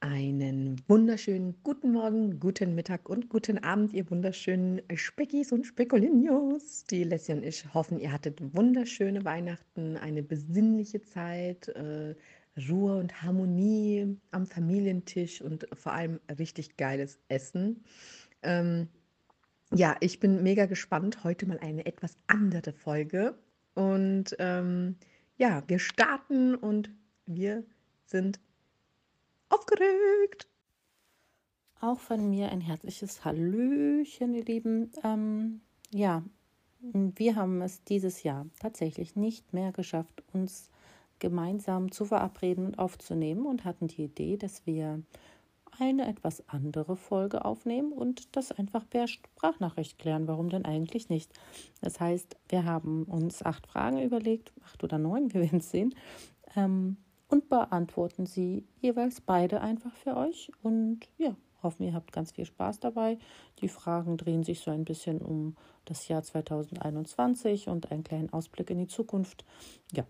Einen wunderschönen guten Morgen, guten Mittag und guten Abend, ihr wunderschönen Speckis und Spekulinios. Die Leslie und ich hoffen, ihr hattet wunderschöne Weihnachten, eine besinnliche Zeit, äh, Ruhe und Harmonie am Familientisch und vor allem richtig geiles Essen. Ähm, ja, ich bin mega gespannt. Heute mal eine etwas andere Folge. Und ähm, ja, wir starten und wir sind aufgeregt. Auch von mir ein herzliches Hallöchen, ihr Lieben. Ähm, ja, wir haben es dieses Jahr tatsächlich nicht mehr geschafft, uns gemeinsam zu verabreden und aufzunehmen und hatten die Idee, dass wir eine etwas andere Folge aufnehmen und das einfach per Sprachnachricht klären. Warum denn eigentlich nicht? Das heißt, wir haben uns acht Fragen überlegt, acht oder neun, wir werden es sehen, ähm, und beantworten sie jeweils beide einfach für euch. Und ja, hoffen, ihr habt ganz viel Spaß dabei. Die Fragen drehen sich so ein bisschen um das Jahr 2021 und einen kleinen Ausblick in die Zukunft. Ja,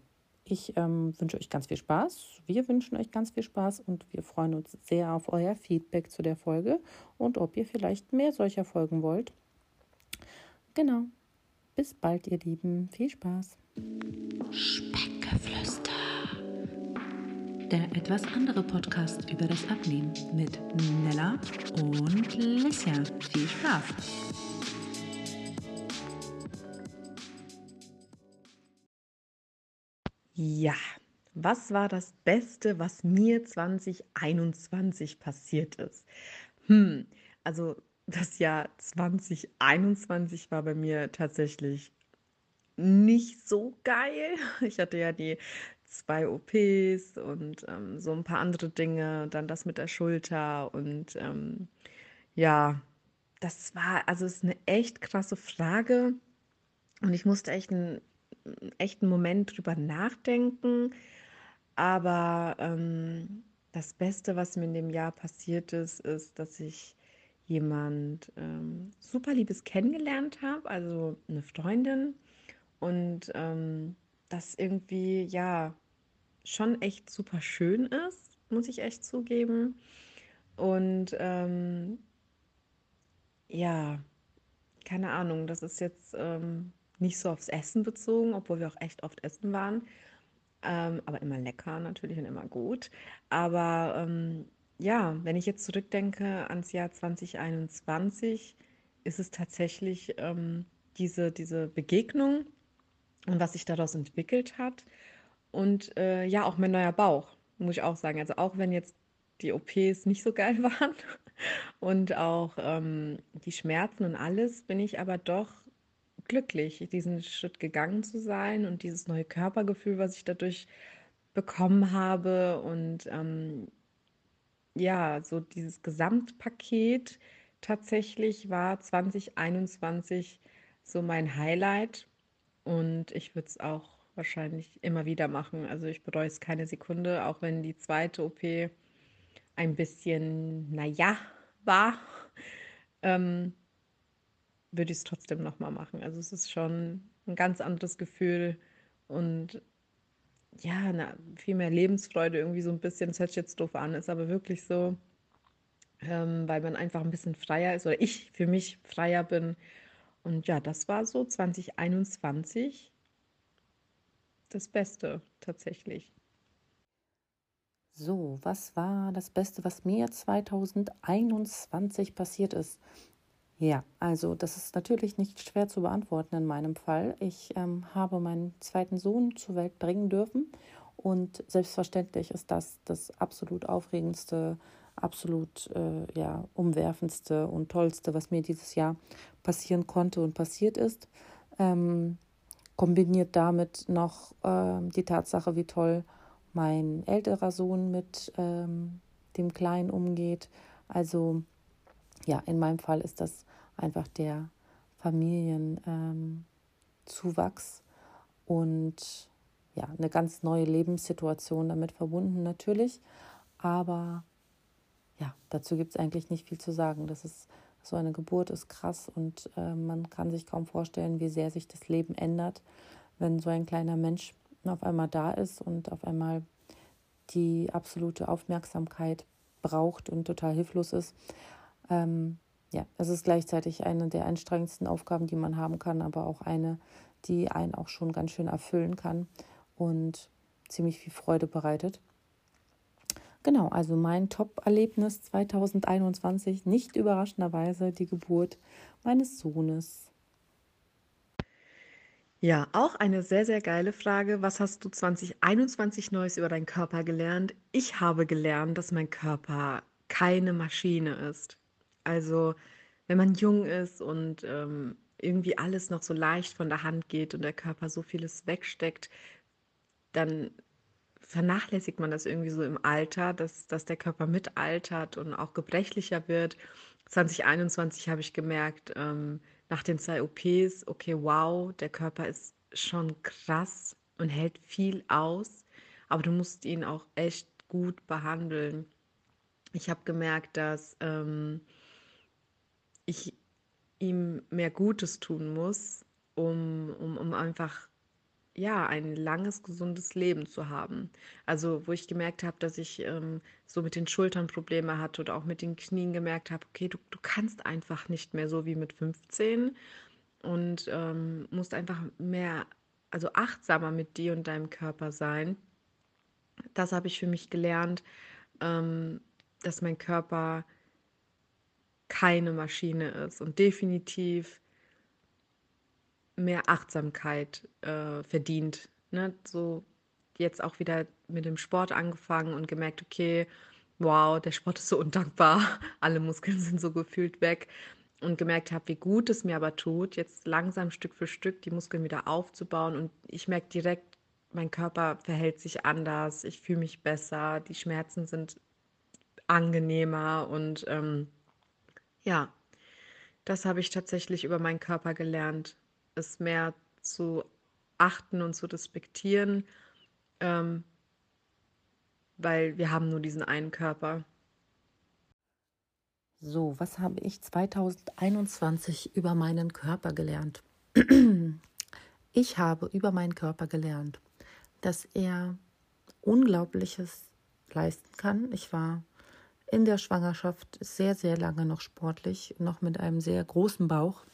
ich ähm, wünsche euch ganz viel Spaß. Wir wünschen euch ganz viel Spaß und wir freuen uns sehr auf euer Feedback zu der Folge und ob ihr vielleicht mehr solcher Folgen wollt. Genau. Bis bald, ihr Lieben. Viel Spaß. Speckgeflüster der etwas andere Podcast über das Abnehmen mit Nella und Lissia. Viel Spaß! Ja, was war das Beste, was mir 2021 passiert ist? Hm, also das Jahr 2021 war bei mir tatsächlich nicht so geil. Ich hatte ja die zwei OPs und ähm, so ein paar andere Dinge, dann das mit der Schulter und ähm, ja, das war, also es ist eine echt krasse Frage und ich musste echt einen, echten Moment drüber nachdenken, aber ähm, das Beste, was mir in dem Jahr passiert ist, ist, dass ich jemand ähm, super Liebes kennengelernt habe, also eine Freundin und ähm, das irgendwie, ja, schon echt super schön ist, muss ich echt zugeben. Und ähm, ja, keine Ahnung, das ist jetzt ähm, nicht so aufs Essen bezogen, obwohl wir auch echt oft essen waren. Ähm, aber immer lecker natürlich und immer gut. Aber ähm, ja, wenn ich jetzt zurückdenke ans Jahr 2021, ist es tatsächlich ähm, diese, diese Begegnung und was sich daraus entwickelt hat. Und äh, ja, auch mein neuer Bauch, muss ich auch sagen. Also auch wenn jetzt die OPs nicht so geil waren und auch ähm, die Schmerzen und alles, bin ich aber doch glücklich, diesen Schritt gegangen zu sein und dieses neue Körpergefühl, was ich dadurch bekommen habe. Und ähm, ja, so dieses Gesamtpaket tatsächlich war 2021 so mein Highlight. Und ich würde es auch wahrscheinlich immer wieder machen. Also ich bereue es keine Sekunde, auch wenn die zweite OP ein bisschen, naja, war, ähm, würde ich es trotzdem nochmal machen. Also es ist schon ein ganz anderes Gefühl und ja, na, viel mehr Lebensfreude irgendwie so ein bisschen, das hört sich jetzt doof an, ist aber wirklich so, ähm, weil man einfach ein bisschen freier ist oder ich für mich freier bin und ja, das war so 2021 das Beste tatsächlich. So, was war das Beste, was mir 2021 passiert ist? Ja, also das ist natürlich nicht schwer zu beantworten in meinem Fall. Ich ähm, habe meinen zweiten Sohn zur Welt bringen dürfen und selbstverständlich ist das das absolut aufregendste, absolut äh, ja, umwerfendste und tollste, was mir dieses Jahr passieren konnte und passiert ist. Ähm, kombiniert damit noch äh, die Tatsache, wie toll mein älterer Sohn mit ähm, dem Kleinen umgeht. Also ja, in meinem Fall ist das einfach der Familienzuwachs ähm, und ja, eine ganz neue Lebenssituation damit verbunden natürlich. Aber ja, dazu gibt es eigentlich nicht viel zu sagen. Das ist so eine Geburt ist krass und äh, man kann sich kaum vorstellen, wie sehr sich das Leben ändert, wenn so ein kleiner Mensch auf einmal da ist und auf einmal die absolute Aufmerksamkeit braucht und total hilflos ist. Ähm, ja, es ist gleichzeitig eine der anstrengendsten Aufgaben, die man haben kann, aber auch eine, die einen auch schon ganz schön erfüllen kann und ziemlich viel Freude bereitet. Genau, also mein Top-Erlebnis 2021, nicht überraschenderweise die Geburt meines Sohnes. Ja, auch eine sehr, sehr geile Frage. Was hast du 2021 Neues über deinen Körper gelernt? Ich habe gelernt, dass mein Körper keine Maschine ist. Also, wenn man jung ist und ähm, irgendwie alles noch so leicht von der Hand geht und der Körper so vieles wegsteckt, dann vernachlässigt man das irgendwie so im Alter, dass, dass der Körper mitaltert und auch gebrechlicher wird. 2021 habe ich gemerkt, ähm, nach den zwei OPs, okay, wow, der Körper ist schon krass und hält viel aus, aber du musst ihn auch echt gut behandeln. Ich habe gemerkt, dass ähm, ich ihm mehr Gutes tun muss, um, um, um einfach ja, ein langes, gesundes Leben zu haben. Also, wo ich gemerkt habe, dass ich ähm, so mit den Schultern Probleme hatte oder auch mit den Knien gemerkt habe, okay, du, du kannst einfach nicht mehr so wie mit 15 und ähm, musst einfach mehr, also achtsamer mit dir und deinem Körper sein. Das habe ich für mich gelernt, ähm, dass mein Körper keine Maschine ist und definitiv mehr Achtsamkeit äh, verdient. Ne? So jetzt auch wieder mit dem Sport angefangen und gemerkt, okay, wow, der Sport ist so undankbar, alle Muskeln sind so gefühlt weg und gemerkt habe, wie gut es mir aber tut, jetzt langsam Stück für Stück die Muskeln wieder aufzubauen und ich merke direkt, mein Körper verhält sich anders, ich fühle mich besser, die Schmerzen sind angenehmer und ähm, ja, das habe ich tatsächlich über meinen Körper gelernt es mehr zu achten und zu respektieren, ähm, weil wir haben nur diesen einen Körper. So, was habe ich 2021 über meinen Körper gelernt? Ich habe über meinen Körper gelernt, dass er Unglaubliches leisten kann. Ich war in der Schwangerschaft sehr, sehr lange noch sportlich, noch mit einem sehr großen Bauch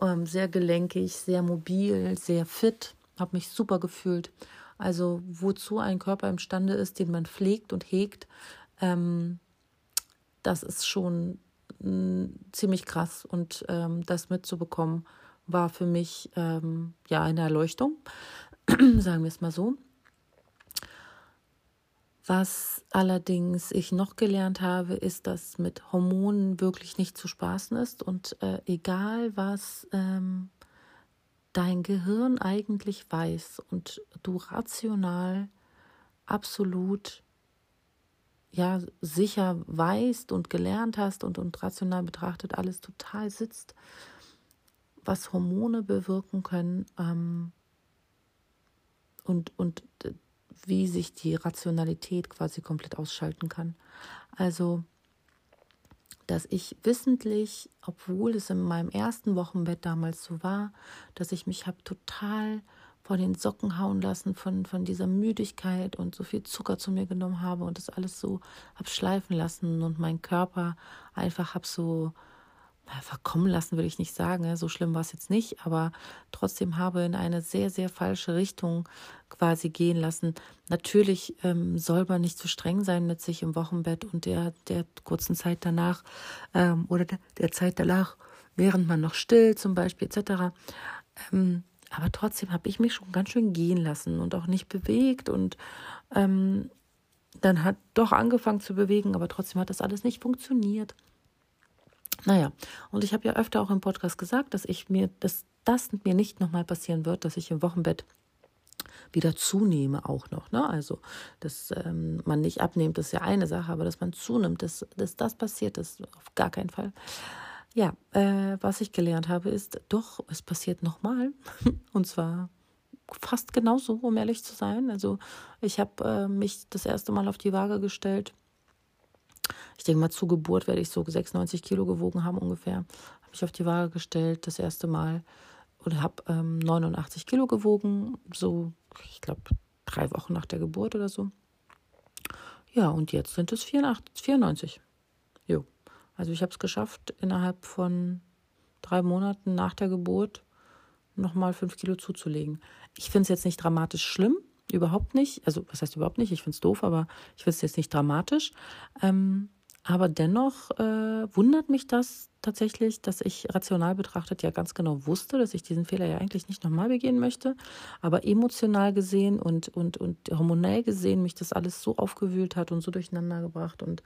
ähm, sehr gelenkig, sehr mobil, sehr fit, habe mich super gefühlt. Also wozu ein Körper imstande ist, den man pflegt und hegt, ähm, das ist schon mh, mm, ziemlich krass. Und ähm, das mitzubekommen, war für mich ähm, ja eine Erleuchtung, sagen wir es mal so. Was allerdings ich noch gelernt habe, ist, dass mit Hormonen wirklich nicht zu spaßen ist und äh, egal was ähm, dein Gehirn eigentlich weiß und du rational absolut ja sicher weißt und gelernt hast und, und rational betrachtet alles total sitzt, was Hormone bewirken können ähm, und, und wie sich die Rationalität quasi komplett ausschalten kann. Also, dass ich wissentlich, obwohl es in meinem ersten Wochenbett damals so war, dass ich mich habe total vor den Socken hauen lassen von, von dieser Müdigkeit und so viel Zucker zu mir genommen habe und das alles so habe schleifen lassen und mein Körper einfach habe so verkommen lassen, will ich nicht sagen. So schlimm war es jetzt nicht, aber trotzdem habe in eine sehr, sehr falsche Richtung quasi gehen lassen. Natürlich ähm, soll man nicht zu streng sein mit sich im Wochenbett und der, der kurzen Zeit danach ähm, oder der, der, Zeit danach, während man noch still zum Beispiel etc. Ähm, aber trotzdem habe ich mich schon ganz schön gehen lassen und auch nicht bewegt und ähm, dann hat doch angefangen zu bewegen, aber trotzdem hat das alles nicht funktioniert. Naja, und ich habe ja öfter auch im Podcast gesagt, dass ich mir, dass das mir nicht nochmal passieren wird, dass ich im Wochenbett wieder zunehme auch noch. Ne? Also, dass ähm, man nicht abnimmt, ist ja eine Sache, aber dass man zunimmt, dass, dass das passiert ist, auf gar keinen Fall. Ja, äh, was ich gelernt habe, ist, doch, es passiert nochmal. Und zwar fast genauso, um ehrlich zu sein. Also, ich habe äh, mich das erste Mal auf die Waage gestellt ich denke mal, zur Geburt werde ich so 96 Kilo gewogen haben ungefähr. Habe mich auf die Waage gestellt, das erste Mal. Und habe ähm, 89 Kilo gewogen, so, ich glaube, drei Wochen nach der Geburt oder so. Ja, und jetzt sind es 84, 94. Jo. Also ich habe es geschafft, innerhalb von drei Monaten nach der Geburt nochmal fünf Kilo zuzulegen. Ich finde es jetzt nicht dramatisch schlimm, überhaupt nicht. Also was heißt überhaupt nicht? Ich finde es doof, aber ich finde es jetzt nicht dramatisch. Ähm, aber dennoch äh, wundert mich das tatsächlich, dass ich rational betrachtet ja ganz genau wusste, dass ich diesen Fehler ja eigentlich nicht nochmal begehen möchte. Aber emotional gesehen und, und, und hormonell gesehen mich das alles so aufgewühlt hat und so durcheinander gebracht und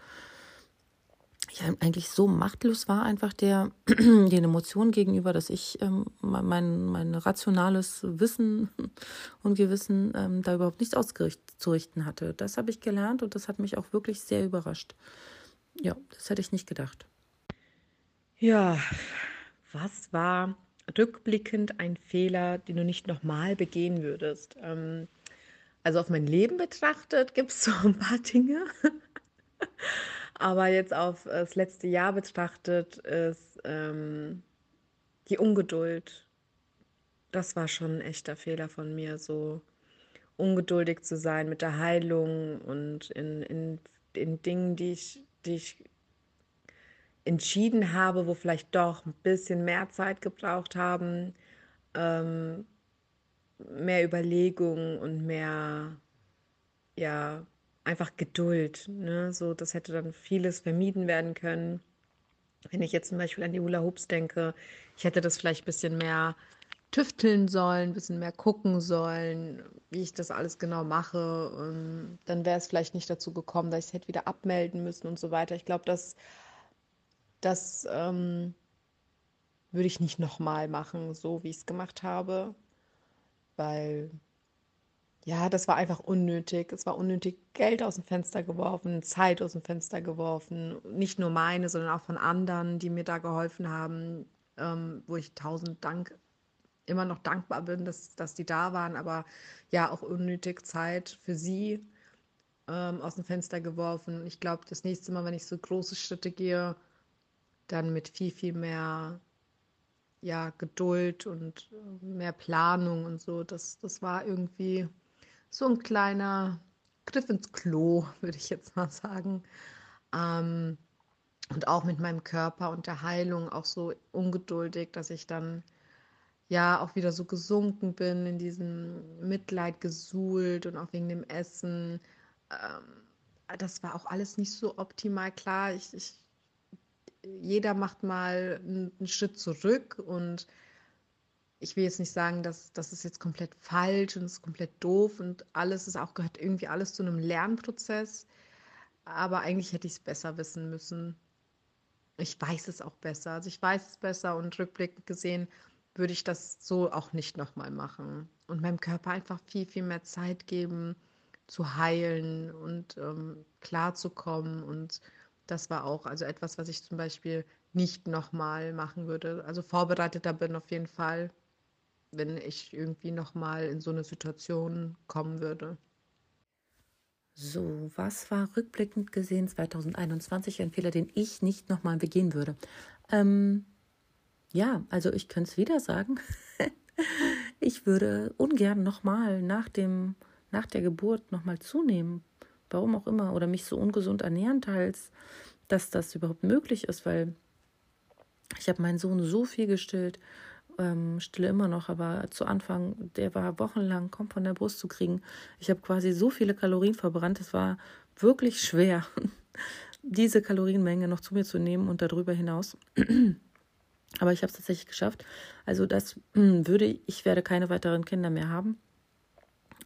ich eigentlich so machtlos war, einfach der, den Emotionen gegenüber, dass ich ähm, mein, mein rationales Wissen und Gewissen ähm, da überhaupt nicht auszurichten hatte. Das habe ich gelernt und das hat mich auch wirklich sehr überrascht. Ja, das hätte ich nicht gedacht. Ja, was war rückblickend ein Fehler, den du nicht nochmal begehen würdest? Ähm, also auf mein Leben betrachtet gibt es so ein paar Dinge. Aber jetzt auf das letzte Jahr betrachtet ist ähm, die Ungeduld. Das war schon ein echter Fehler von mir, so ungeduldig zu sein mit der Heilung und in, in, in Dingen, die ich die ich entschieden habe, wo vielleicht doch ein bisschen mehr Zeit gebraucht haben, ähm, mehr Überlegung und mehr, ja, einfach Geduld. Ne? So, das hätte dann vieles vermieden werden können. Wenn ich jetzt zum Beispiel an die Hula Hoops denke, ich hätte das vielleicht ein bisschen mehr tüfteln sollen, ein bisschen mehr gucken sollen, wie ich das alles genau mache. Und dann wäre es vielleicht nicht dazu gekommen, dass ich es hätte wieder abmelden müssen und so weiter. Ich glaube, das, das ähm, würde ich nicht nochmal machen, so wie ich es gemacht habe, weil ja, das war einfach unnötig. Es war unnötig Geld aus dem Fenster geworfen, Zeit aus dem Fenster geworfen. Nicht nur meine, sondern auch von anderen, die mir da geholfen haben, ähm, wo ich tausend Dank immer noch dankbar bin, dass, dass die da waren, aber ja, auch unnötig Zeit für sie ähm, aus dem Fenster geworfen. Ich glaube, das nächste Mal, wenn ich so große Schritte gehe, dann mit viel, viel mehr ja, Geduld und mehr Planung und so. Das, das war irgendwie so ein kleiner Griff ins Klo, würde ich jetzt mal sagen. Ähm, und auch mit meinem Körper und der Heilung auch so ungeduldig, dass ich dann ja auch wieder so gesunken bin, in diesem Mitleid gesuhlt und auch wegen dem Essen. Ähm, das war auch alles nicht so optimal klar. Ich, ich, jeder macht mal einen, einen Schritt zurück und ich will jetzt nicht sagen, dass das ist jetzt komplett falsch und ist komplett doof und alles ist auch gehört irgendwie alles zu einem Lernprozess. Aber eigentlich hätte ich es besser wissen müssen. Ich weiß es auch besser. Also ich weiß es besser und rückblickend gesehen würde ich das so auch nicht nochmal machen. Und meinem Körper einfach viel, viel mehr Zeit geben, zu heilen und ähm, klarzukommen. Und das war auch also etwas, was ich zum Beispiel nicht nochmal machen würde. Also vorbereiteter bin auf jeden Fall, wenn ich irgendwie nochmal in so eine Situation kommen würde. So, was war rückblickend gesehen 2021 ein Fehler, den ich nicht nochmal begehen würde? Ähm, ja, also ich könnte es wieder sagen. ich würde ungern nochmal nach dem, nach der Geburt nochmal zunehmen. Warum auch immer. Oder mich so ungesund ernähren teils, dass das überhaupt möglich ist, weil ich habe meinen Sohn so viel gestillt, ähm, stille immer noch, aber zu Anfang, der war wochenlang kaum von der Brust zu kriegen. Ich habe quasi so viele Kalorien verbrannt, es war wirklich schwer, diese Kalorienmenge noch zu mir zu nehmen und darüber hinaus. Aber ich habe es tatsächlich geschafft. Also das würde, ich werde keine weiteren Kinder mehr haben.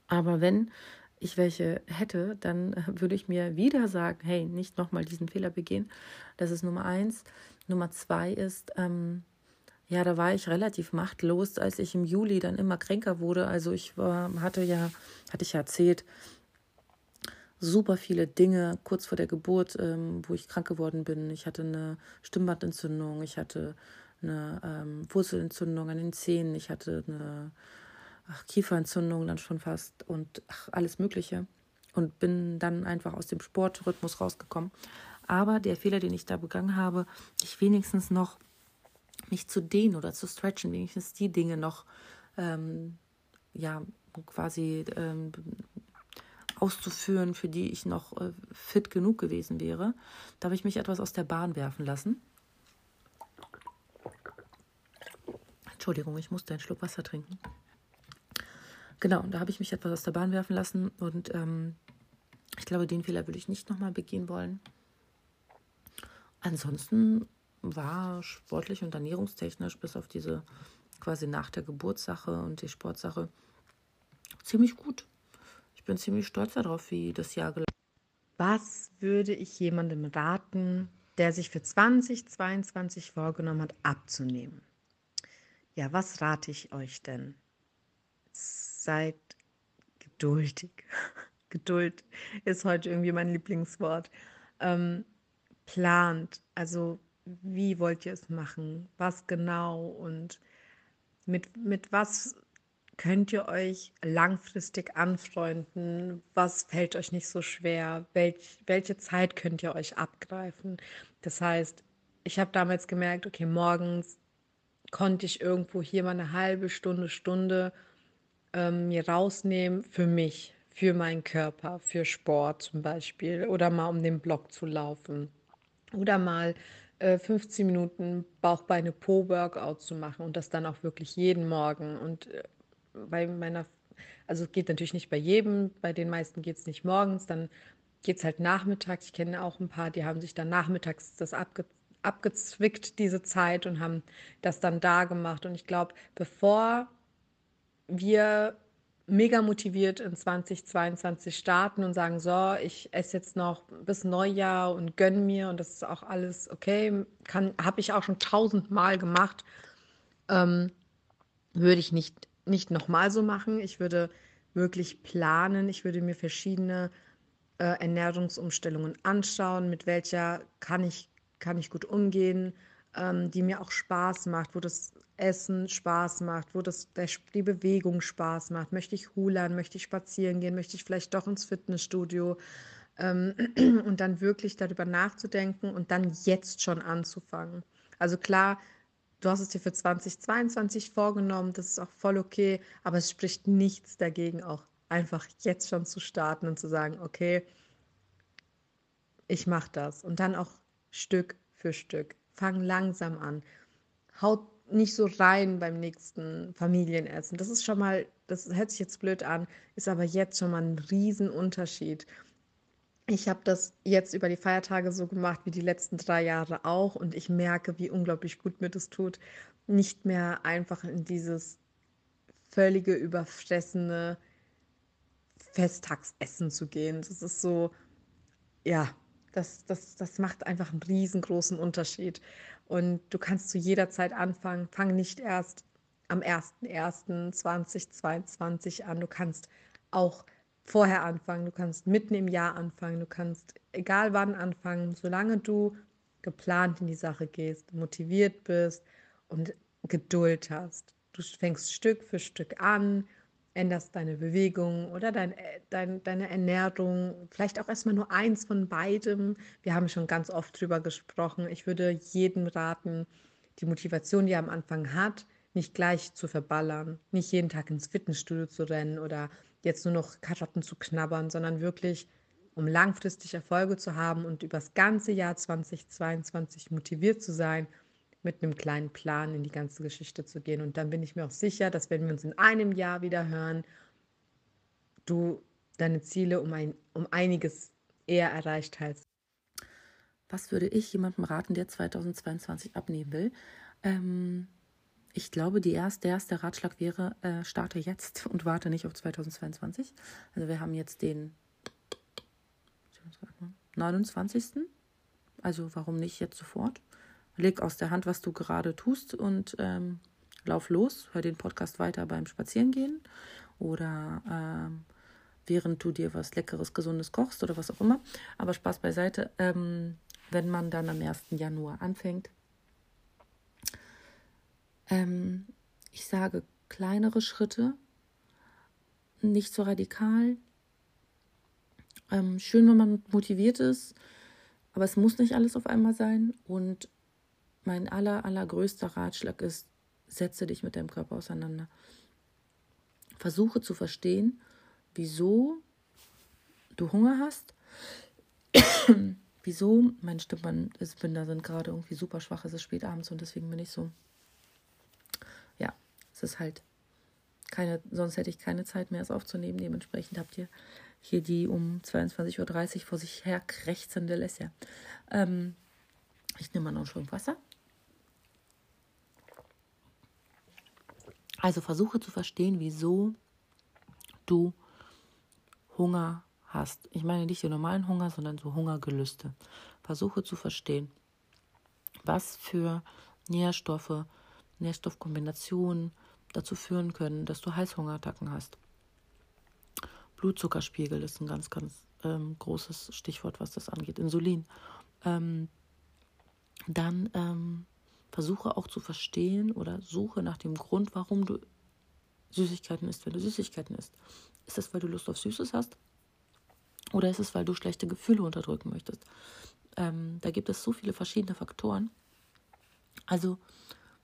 Aber wenn ich welche hätte, dann würde ich mir wieder sagen, hey, nicht nochmal diesen Fehler begehen. Das ist Nummer eins. Nummer zwei ist, ähm, ja, da war ich relativ machtlos, als ich im Juli dann immer kränker wurde. Also ich war, hatte ja, hatte ich ja erzählt, super viele Dinge kurz vor der Geburt, ähm, wo ich krank geworden bin. Ich hatte eine Stimmbandentzündung, ich hatte eine ähm, Wurzelentzündung an den Zähnen, ich hatte eine ach, Kieferentzündung dann schon fast und ach, alles Mögliche. Und bin dann einfach aus dem Sportrhythmus rausgekommen. Aber der Fehler, den ich da begangen habe, ich wenigstens noch mich zu dehnen oder zu stretchen, wenigstens die Dinge noch ähm, ja quasi ähm, auszuführen, für die ich noch äh, fit genug gewesen wäre. Da habe ich mich etwas aus der Bahn werfen lassen. Entschuldigung, ich musste einen Schluck Wasser trinken. Genau, da habe ich mich etwas aus der Bahn werfen lassen und ähm, ich glaube, den Fehler würde ich nicht nochmal begehen wollen. Ansonsten war sportlich und ernährungstechnisch bis auf diese quasi nach der Geburtssache und die Sportsache ziemlich gut. Ich bin ziemlich stolz darauf, wie das Jahr gelaufen ist. Was würde ich jemandem raten, der sich für 2022 vorgenommen hat, abzunehmen? Ja, was rate ich euch denn? Seid geduldig. Geduld ist heute irgendwie mein Lieblingswort. Ähm, plant, also wie wollt ihr es machen? Was genau und mit, mit was könnt ihr euch langfristig anfreunden? Was fällt euch nicht so schwer? Welch, welche Zeit könnt ihr euch abgreifen? Das heißt, ich habe damals gemerkt, okay, morgens konnte ich irgendwo hier mal eine halbe Stunde, Stunde ähm, mir rausnehmen für mich, für meinen Körper, für Sport zum Beispiel oder mal um den Block zu laufen oder mal äh, 15 Minuten Bauchbeine-Po-Workout zu machen und das dann auch wirklich jeden Morgen und äh, bei meiner, also geht natürlich nicht bei jedem, bei den meisten geht es nicht morgens, dann geht es halt nachmittags. Ich kenne auch ein paar, die haben sich dann nachmittags das abge, abgezwickt, diese Zeit, und haben das dann da gemacht. Und ich glaube, bevor wir mega motiviert in 2022 starten und sagen, so, ich esse jetzt noch bis Neujahr und gönne mir und das ist auch alles okay, habe ich auch schon tausendmal gemacht, ähm, würde ich nicht nicht nochmal so machen. Ich würde wirklich planen. Ich würde mir verschiedene äh, Ernährungsumstellungen anschauen, mit welcher kann ich, kann ich gut umgehen, ähm, die mir auch Spaß macht, wo das Essen Spaß macht, wo das, der, die Bewegung Spaß macht. Möchte ich hulern, möchte ich spazieren gehen, möchte ich vielleicht doch ins Fitnessstudio ähm, und dann wirklich darüber nachzudenken und dann jetzt schon anzufangen. Also klar, du hast es dir für 2022 vorgenommen, das ist auch voll okay, aber es spricht nichts dagegen, auch einfach jetzt schon zu starten und zu sagen, okay, ich mache das und dann auch Stück für Stück. Fang langsam an. Haut nicht so rein beim nächsten Familienessen. Das ist schon mal, das hört sich jetzt blöd an, ist aber jetzt schon mal ein Riesenunterschied. Ich habe das jetzt über die Feiertage so gemacht wie die letzten drei Jahre auch und ich merke, wie unglaublich gut mir das tut, nicht mehr einfach in dieses völlige überfressene Festtagsessen zu gehen. Das ist so, ja, das, das, das macht einfach einen riesengroßen Unterschied. Und du kannst zu jeder Zeit anfangen. Fang nicht erst am 01.01.2022 an. Du kannst auch vorher anfangen, du kannst mitten im Jahr anfangen, du kannst egal wann anfangen, solange du geplant in die Sache gehst, motiviert bist und Geduld hast. Du fängst Stück für Stück an, änderst deine Bewegung oder dein, dein, deine Ernährung, vielleicht auch erstmal nur eins von beidem. Wir haben schon ganz oft drüber gesprochen. Ich würde jedem raten, die Motivation, die er am Anfang hat, nicht gleich zu verballern, nicht jeden Tag ins Fitnessstudio zu rennen oder jetzt nur noch Karotten zu knabbern, sondern wirklich, um langfristig Erfolge zu haben und übers ganze Jahr 2022 motiviert zu sein, mit einem kleinen Plan in die ganze Geschichte zu gehen. Und dann bin ich mir auch sicher, dass wenn wir uns in einem Jahr wieder hören, du deine Ziele um, ein, um einiges eher erreicht hast. Was würde ich jemandem raten, der 2022 abnehmen will? Ähm, ich glaube, erste, der erste Ratschlag wäre, äh, starte jetzt und warte nicht auf 2022. Also wir haben jetzt den 29. Also warum nicht jetzt sofort? Leg aus der Hand, was du gerade tust und ähm, lauf los. Hör den Podcast weiter beim Spazierengehen oder ähm, während du dir was Leckeres, Gesundes kochst oder was auch immer. Aber Spaß beiseite. Ähm, wenn man dann am 1. Januar anfängt, ähm, ich sage kleinere Schritte, nicht so radikal. Ähm, schön, wenn man motiviert ist, aber es muss nicht alles auf einmal sein. Und mein aller, allergrößter Ratschlag ist, setze dich mit deinem Körper auseinander. Versuche zu verstehen, wieso du Hunger hast. Wieso? Mein Stimmbandbänder sind gerade irgendwie super schwach. Es ist spät abends und deswegen bin ich so. Ja, es ist halt keine, sonst hätte ich keine Zeit mehr, es aufzunehmen. Dementsprechend habt ihr hier die um 22.30 Uhr vor sich her krächzende Lesja. Ähm, ich nehme mal noch einen Schluck Wasser. Also versuche zu verstehen, wieso du Hunger hast. Ich meine nicht den normalen Hunger, sondern so Hungergelüste. Versuche zu verstehen, was für Nährstoffe, Nährstoffkombinationen dazu führen können, dass du Heißhungerattacken hast. Blutzuckerspiegel ist ein ganz, ganz ähm, großes Stichwort, was das angeht. Insulin. Ähm, dann ähm, versuche auch zu verstehen oder suche nach dem Grund, warum du Süßigkeiten isst, wenn du Süßigkeiten isst. Ist es, weil du Lust auf Süßes hast? Oder ist es, weil du schlechte Gefühle unterdrücken möchtest? Ähm, da gibt es so viele verschiedene Faktoren. Also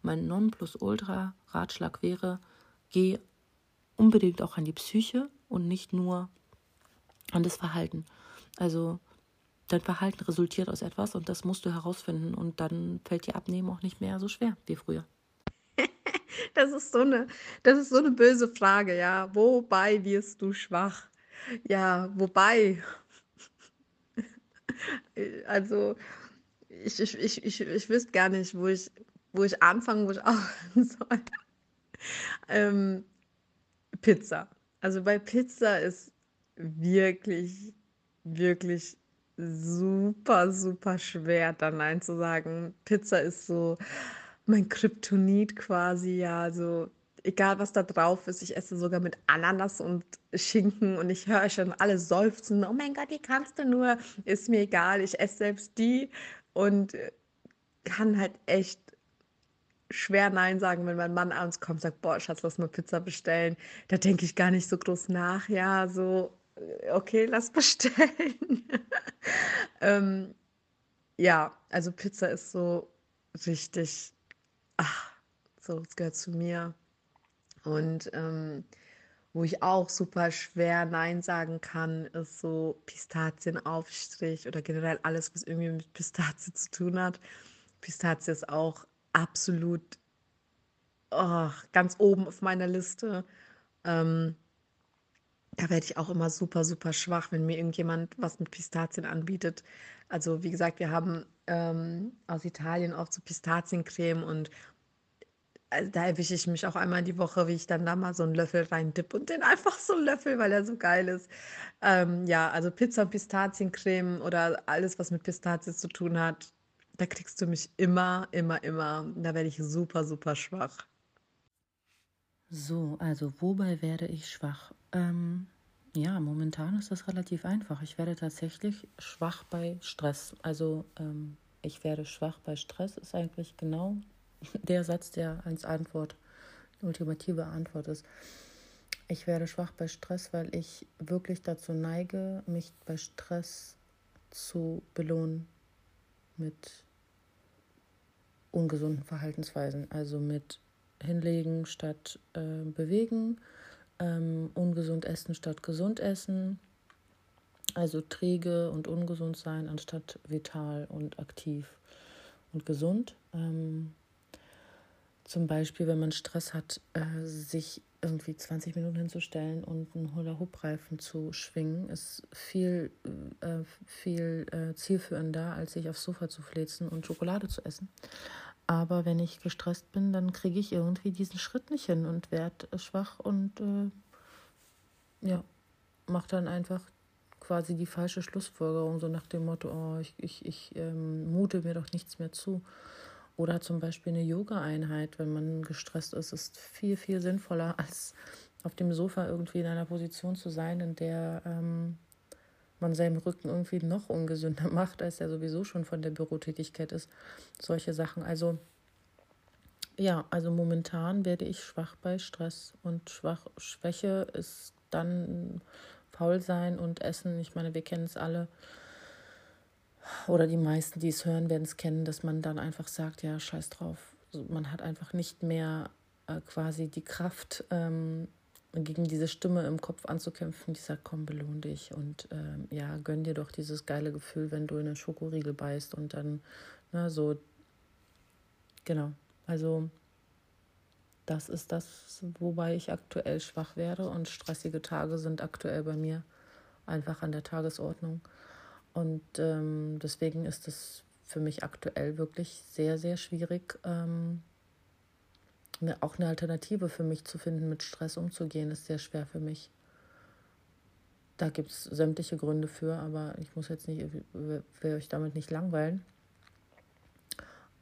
mein Nonplusultra-Ratschlag wäre, geh unbedingt auch an die Psyche und nicht nur an das Verhalten. Also dein Verhalten resultiert aus etwas und das musst du herausfinden und dann fällt dir Abnehmen auch nicht mehr so schwer wie früher. Das ist so eine, das ist so eine böse Frage, ja. Wobei wirst du schwach? Ja, wobei. Also, ich, ich, ich, ich, ich wüsste gar nicht, wo ich, wo ich anfangen, wo ich aufhören soll. Ähm, Pizza. Also bei Pizza ist wirklich, wirklich super, super schwer, da Nein zu sagen. Pizza ist so mein Kryptonit quasi, ja. Also egal was da drauf ist, ich esse sogar mit Ananas und Schinken und ich höre schon alle seufzen. Oh mein Gott, wie kannst du nur? Ist mir egal, ich esse selbst die und kann halt echt schwer Nein sagen, wenn mein Mann abends kommt und sagt, boah, Schatz, lass mal Pizza bestellen. Da denke ich gar nicht so groß nach. Ja, so, okay, lass bestellen. ähm, ja, also Pizza ist so richtig, ach, so, es gehört zu mir. Und ähm, wo ich auch super schwer Nein sagen kann, ist so Pistazienaufstrich oder generell alles, was irgendwie mit Pistazie zu tun hat. Pistazie ist auch absolut oh, ganz oben auf meiner Liste. Ähm, da werde ich auch immer super, super schwach, wenn mir irgendjemand was mit Pistazien anbietet. Also wie gesagt, wir haben ähm, aus Italien auch so Pistaziencreme und also da erwische ich mich auch einmal die Woche, wie ich dann da mal so einen Löffel rein dipp und den einfach so löffel, weil er so geil ist. Ähm, ja, also Pizza, Pistaziencreme oder alles, was mit Pistazien zu tun hat, da kriegst du mich immer, immer, immer. Da werde ich super, super schwach. So, also wobei werde ich schwach? Ähm, ja, momentan ist das relativ einfach. Ich werde tatsächlich schwach bei Stress. Also ähm, ich werde schwach bei Stress ist eigentlich genau der Satz, der als Antwort, die ultimative Antwort ist. Ich werde schwach bei Stress, weil ich wirklich dazu neige, mich bei Stress zu belohnen mit ungesunden Verhaltensweisen, also mit hinlegen statt äh, bewegen, ähm, ungesund essen statt gesund essen, also träge und ungesund sein anstatt vital und aktiv und gesund. Ähm, zum Beispiel, wenn man Stress hat, äh, sich irgendwie 20 Minuten hinzustellen und einen Hula-Hoop-Reifen zu schwingen, ist viel, äh, viel äh, zielführender, als sich aufs Sofa zu fläzen und Schokolade zu essen. Aber wenn ich gestresst bin, dann kriege ich irgendwie diesen Schritt nicht hin und werde schwach und äh, ja, mache dann einfach quasi die falsche Schlussfolgerung, so nach dem Motto, oh, ich, ich, ich ähm, mute mir doch nichts mehr zu. Oder zum Beispiel eine Yoga-Einheit, wenn man gestresst ist, ist viel, viel sinnvoller, als auf dem Sofa irgendwie in einer Position zu sein, in der ähm, man seinem Rücken irgendwie noch ungesünder macht, als er sowieso schon von der Bürotätigkeit ist. Solche Sachen. Also ja, also momentan werde ich schwach bei Stress und schwach, Schwäche ist dann faul sein und essen. Ich meine, wir kennen es alle oder die meisten, die es hören, werden es kennen, dass man dann einfach sagt, ja, scheiß drauf. Also man hat einfach nicht mehr äh, quasi die Kraft, ähm, gegen diese Stimme im Kopf anzukämpfen, die sagt, komm, belohn dich und ähm, ja, gönn dir doch dieses geile Gefühl, wenn du in einen Schokoriegel beißt und dann, ne, so, genau, also das ist das, wobei ich aktuell schwach werde und stressige Tage sind aktuell bei mir einfach an der Tagesordnung. Und ähm, deswegen ist es für mich aktuell wirklich sehr, sehr schwierig, ähm, ne, auch eine Alternative für mich zu finden, mit Stress umzugehen, ist sehr schwer für mich. Da gibt es sämtliche Gründe für, aber ich muss jetzt nicht, will euch damit nicht langweilen.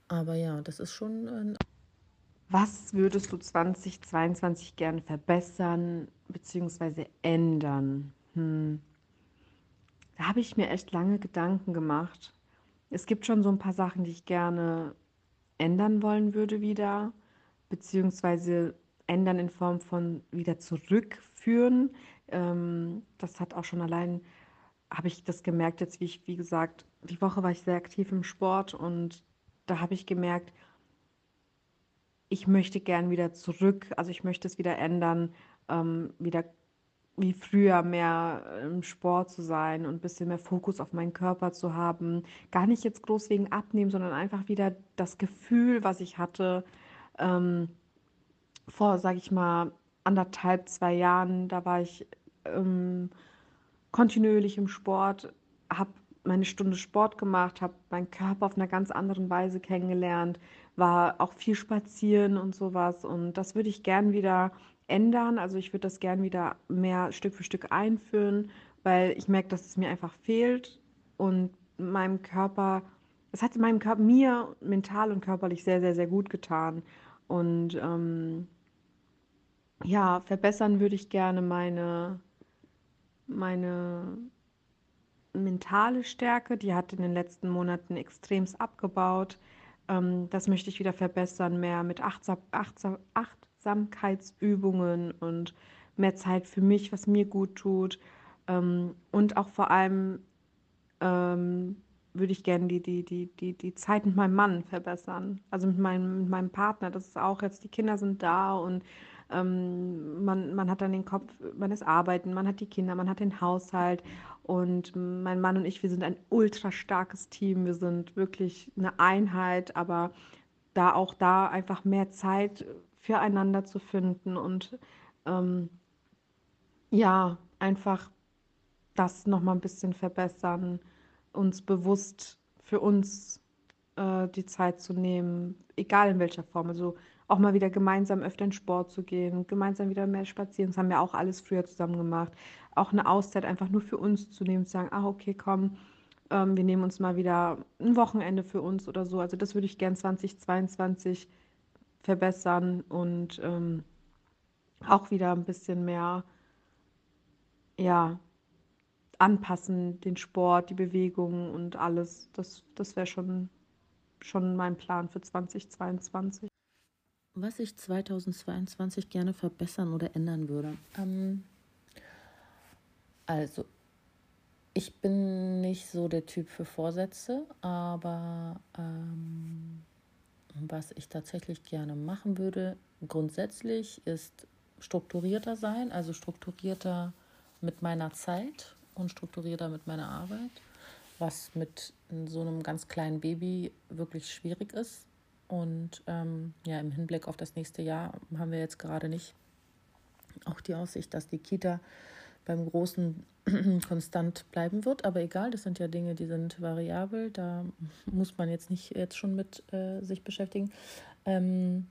Aber ja, das ist schon ein was würdest du 2022 gerne verbessern bzw. ändern? Hm. Da habe ich mir echt lange Gedanken gemacht. Es gibt schon so ein paar Sachen, die ich gerne ändern wollen würde wieder, beziehungsweise ändern in Form von wieder zurückführen. Ähm, das hat auch schon allein, habe ich das gemerkt, jetzt wie ich, wie gesagt, die Woche war ich sehr aktiv im Sport und da habe ich gemerkt, ich möchte gern wieder zurück, also ich möchte es wieder ändern, ähm, wieder wie früher mehr im Sport zu sein und ein bisschen mehr Fokus auf meinen Körper zu haben. Gar nicht jetzt groß wegen Abnehmen, sondern einfach wieder das Gefühl, was ich hatte ähm, vor, sage ich mal, anderthalb, zwei Jahren. Da war ich ähm, kontinuierlich im Sport, habe meine Stunde Sport gemacht, habe meinen Körper auf einer ganz anderen Weise kennengelernt, war auch viel spazieren und sowas. Und das würde ich gern wieder ändern. Also ich würde das gern wieder mehr Stück für Stück einführen, weil ich merke, dass es mir einfach fehlt und meinem Körper, es hat meinem Körper, mir mental und körperlich sehr, sehr, sehr gut getan. Und ähm, ja, verbessern würde ich gerne meine, meine mentale Stärke. Die hat in den letzten Monaten extremst abgebaut. Ähm, das möchte ich wieder verbessern, mehr mit Achtsam Achtsam Achtsamkeitsübungen und mehr Zeit für mich, was mir gut tut. Ähm, und auch vor allem ähm, würde ich gerne die, die, die, die, die Zeit mit meinem Mann verbessern. Also mit meinem, mit meinem Partner. Das ist auch jetzt, die Kinder sind da und ähm, man, man hat dann den Kopf, man ist arbeiten, man hat die Kinder, man hat den Haushalt. Und mein Mann und ich, wir sind ein ultra starkes Team. Wir sind wirklich eine Einheit, aber da auch da einfach mehr Zeit füreinander zu finden und ähm, ja, einfach das nochmal ein bisschen verbessern, uns bewusst für uns äh, die Zeit zu nehmen, egal in welcher Form. Also auch mal wieder gemeinsam öfter in Sport zu gehen, gemeinsam wieder mehr spazieren. Das haben wir auch alles früher zusammen gemacht. Auch eine Auszeit einfach nur für uns zu nehmen, zu sagen, ah, okay, komm, ähm, wir nehmen uns mal wieder ein Wochenende für uns oder so. Also das würde ich gern 2022 verbessern und ähm, auch wieder ein bisschen mehr, ja, anpassen, den Sport, die Bewegungen und alles. Das, das wäre schon, schon mein Plan für 2022 was ich 2022 gerne verbessern oder ändern würde. Ähm, also, ich bin nicht so der Typ für Vorsätze, aber ähm, was ich tatsächlich gerne machen würde, grundsätzlich ist strukturierter sein, also strukturierter mit meiner Zeit und strukturierter mit meiner Arbeit, was mit so einem ganz kleinen Baby wirklich schwierig ist, und ähm, ja, im Hinblick auf das nächste Jahr haben wir jetzt gerade nicht auch die Aussicht, dass die Kita beim Großen konstant bleiben wird. Aber egal, das sind ja Dinge, die sind variabel. Da muss man jetzt nicht jetzt schon mit äh, sich beschäftigen. Ähm,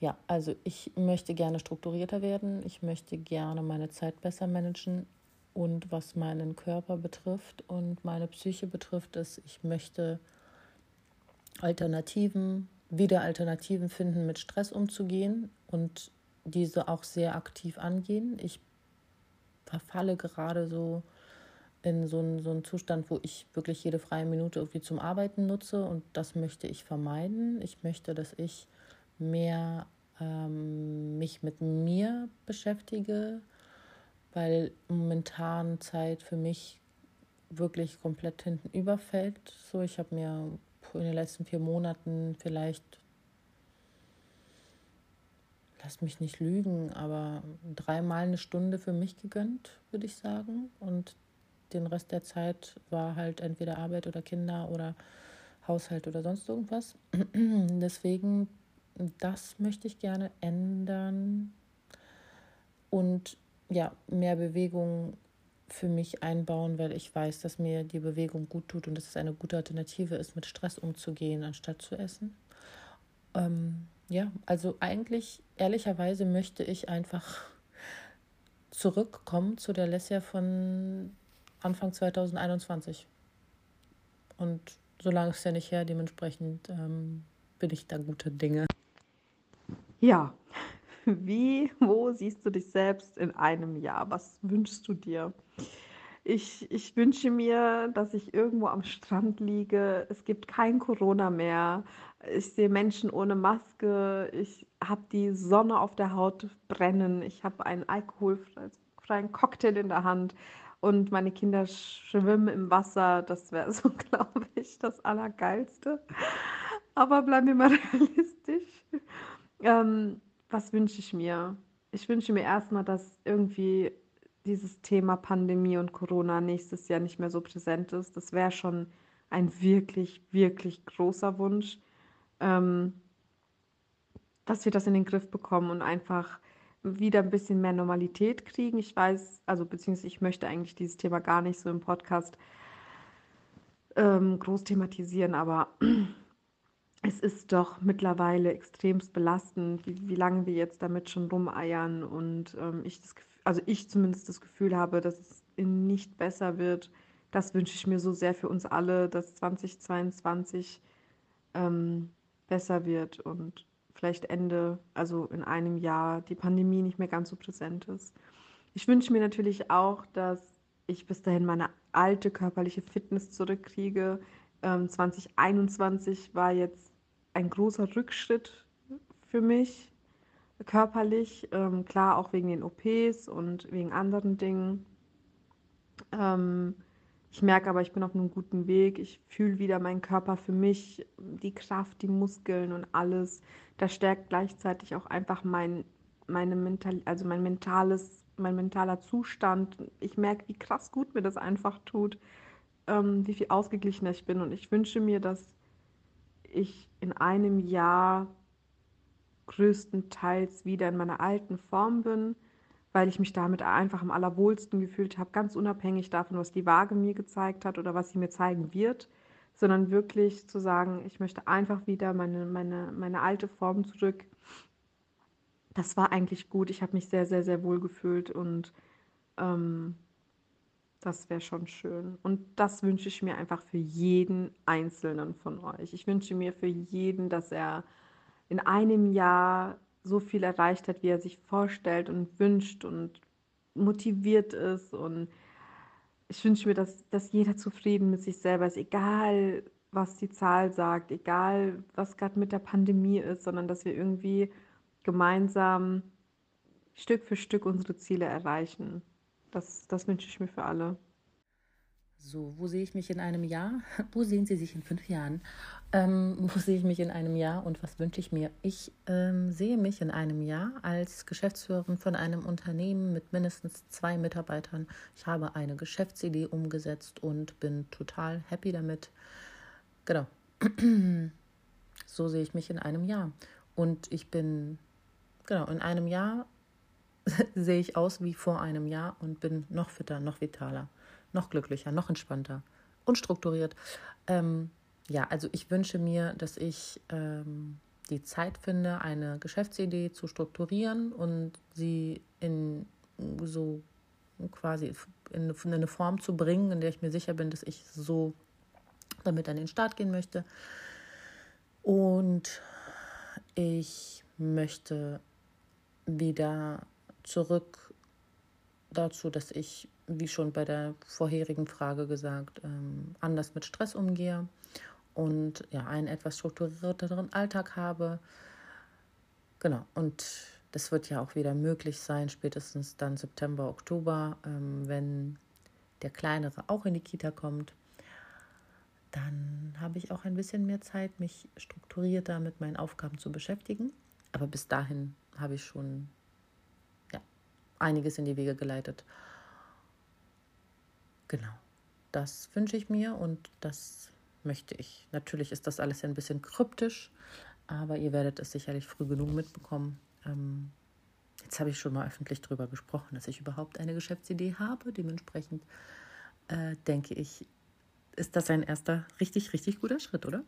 ja, also ich möchte gerne strukturierter werden. Ich möchte gerne meine Zeit besser managen. Und was meinen Körper betrifft und meine Psyche betrifft, ist, ich möchte Alternativen, wieder Alternativen finden, mit Stress umzugehen und diese auch sehr aktiv angehen. Ich verfalle gerade so in so einen, so einen Zustand, wo ich wirklich jede freie Minute irgendwie zum Arbeiten nutze und das möchte ich vermeiden. Ich möchte, dass ich mehr ähm, mich mit mir beschäftige, weil momentan Zeit für mich wirklich komplett hinten überfällt. So, ich habe mir in den letzten vier Monaten vielleicht, lass mich nicht lügen, aber dreimal eine Stunde für mich gegönnt, würde ich sagen. Und den Rest der Zeit war halt entweder Arbeit oder Kinder oder Haushalt oder sonst irgendwas. Deswegen, das möchte ich gerne ändern und ja, mehr Bewegung für mich einbauen, weil ich weiß, dass mir die Bewegung gut tut und dass es eine gute Alternative ist, mit Stress umzugehen, anstatt zu essen. Ähm, ja, also eigentlich, ehrlicherweise möchte ich einfach zurückkommen zu der Lesja von Anfang 2021. Und so lange ist ja nicht her, dementsprechend ähm, bin ich da guter Dinge. Ja, wie, wo siehst du dich selbst in einem Jahr? Was wünschst du dir? Ich, ich wünsche mir, dass ich irgendwo am Strand liege. Es gibt kein Corona mehr. Ich sehe Menschen ohne Maske. Ich habe die Sonne auf der Haut brennen. Ich habe einen alkoholfreien Cocktail in der Hand und meine Kinder schwimmen im Wasser. Das wäre so, glaube ich, das Allergeilste. Aber bleiben wir mal realistisch. Ähm, was wünsche ich mir? Ich wünsche mir erstmal, dass irgendwie dieses Thema Pandemie und Corona nächstes Jahr nicht mehr so präsent ist. Das wäre schon ein wirklich, wirklich großer Wunsch, ähm, dass wir das in den Griff bekommen und einfach wieder ein bisschen mehr Normalität kriegen. Ich weiß, also beziehungsweise ich möchte eigentlich dieses Thema gar nicht so im Podcast ähm, groß thematisieren, aber es ist doch mittlerweile extremst belastend, wie, wie lange wir jetzt damit schon rumeiern und ähm, ich das also ich zumindest das Gefühl habe, dass es nicht besser wird. Das wünsche ich mir so sehr für uns alle, dass 2022 ähm, besser wird und vielleicht Ende, also in einem Jahr, die Pandemie nicht mehr ganz so präsent ist. Ich wünsche mir natürlich auch, dass ich bis dahin meine alte körperliche Fitness zurückkriege. Ähm, 2021 war jetzt ein großer Rückschritt für mich körperlich, ähm, klar auch wegen den OPs und wegen anderen Dingen. Ähm, ich merke aber, ich bin auf einem guten Weg. Ich fühle wieder meinen Körper für mich, die Kraft, die Muskeln und alles. Das stärkt gleichzeitig auch einfach mein, meine Mental, also mein mentales, mein mentaler Zustand. Ich merke, wie krass gut mir das einfach tut, ähm, wie viel ausgeglichener ich bin. Und ich wünsche mir, dass ich in einem Jahr größtenteils wieder in meiner alten Form bin, weil ich mich damit einfach am allerwohlsten gefühlt habe, ganz unabhängig davon, was die Waage mir gezeigt hat oder was sie mir zeigen wird, sondern wirklich zu sagen, ich möchte einfach wieder meine, meine, meine alte Form zurück. Das war eigentlich gut. Ich habe mich sehr, sehr, sehr wohl gefühlt und ähm, das wäre schon schön. Und das wünsche ich mir einfach für jeden Einzelnen von euch. Ich wünsche mir für jeden, dass er in einem Jahr so viel erreicht hat, wie er sich vorstellt und wünscht und motiviert ist. Und ich wünsche mir, dass, dass jeder zufrieden mit sich selber ist, egal was die Zahl sagt, egal was gerade mit der Pandemie ist, sondern dass wir irgendwie gemeinsam Stück für Stück unsere Ziele erreichen. Das, das wünsche ich mir für alle. So, wo sehe ich mich in einem Jahr? Wo sehen Sie sich in fünf Jahren? Ähm, wo sehe ich mich in einem Jahr und was wünsche ich mir? Ich ähm, sehe mich in einem Jahr als Geschäftsführerin von einem Unternehmen mit mindestens zwei Mitarbeitern. Ich habe eine Geschäftsidee umgesetzt und bin total happy damit. Genau. so sehe ich mich in einem Jahr. Und ich bin, genau, in einem Jahr sehe ich aus wie vor einem Jahr und bin noch fitter, noch vitaler noch glücklicher, noch entspannter und strukturiert. Ähm, ja, also ich wünsche mir, dass ich ähm, die Zeit finde, eine Geschäftsidee zu strukturieren und sie in so quasi in eine Form zu bringen, in der ich mir sicher bin, dass ich so damit an den Start gehen möchte. Und ich möchte wieder zurück dazu, dass ich wie schon bei der vorherigen Frage gesagt, ähm, anders mit Stress umgehe und ja, einen etwas strukturierteren Alltag habe. Genau, und das wird ja auch wieder möglich sein, spätestens dann September, Oktober, ähm, wenn der Kleinere auch in die Kita kommt. Dann habe ich auch ein bisschen mehr Zeit, mich strukturierter mit meinen Aufgaben zu beschäftigen. Aber bis dahin habe ich schon einiges in die Wege geleitet. Genau, das wünsche ich mir und das möchte ich. Natürlich ist das alles ein bisschen kryptisch, aber ihr werdet es sicherlich früh genug mitbekommen. Ähm, jetzt habe ich schon mal öffentlich darüber gesprochen, dass ich überhaupt eine Geschäftsidee habe. Dementsprechend äh, denke ich, ist das ein erster richtig, richtig guter Schritt, oder?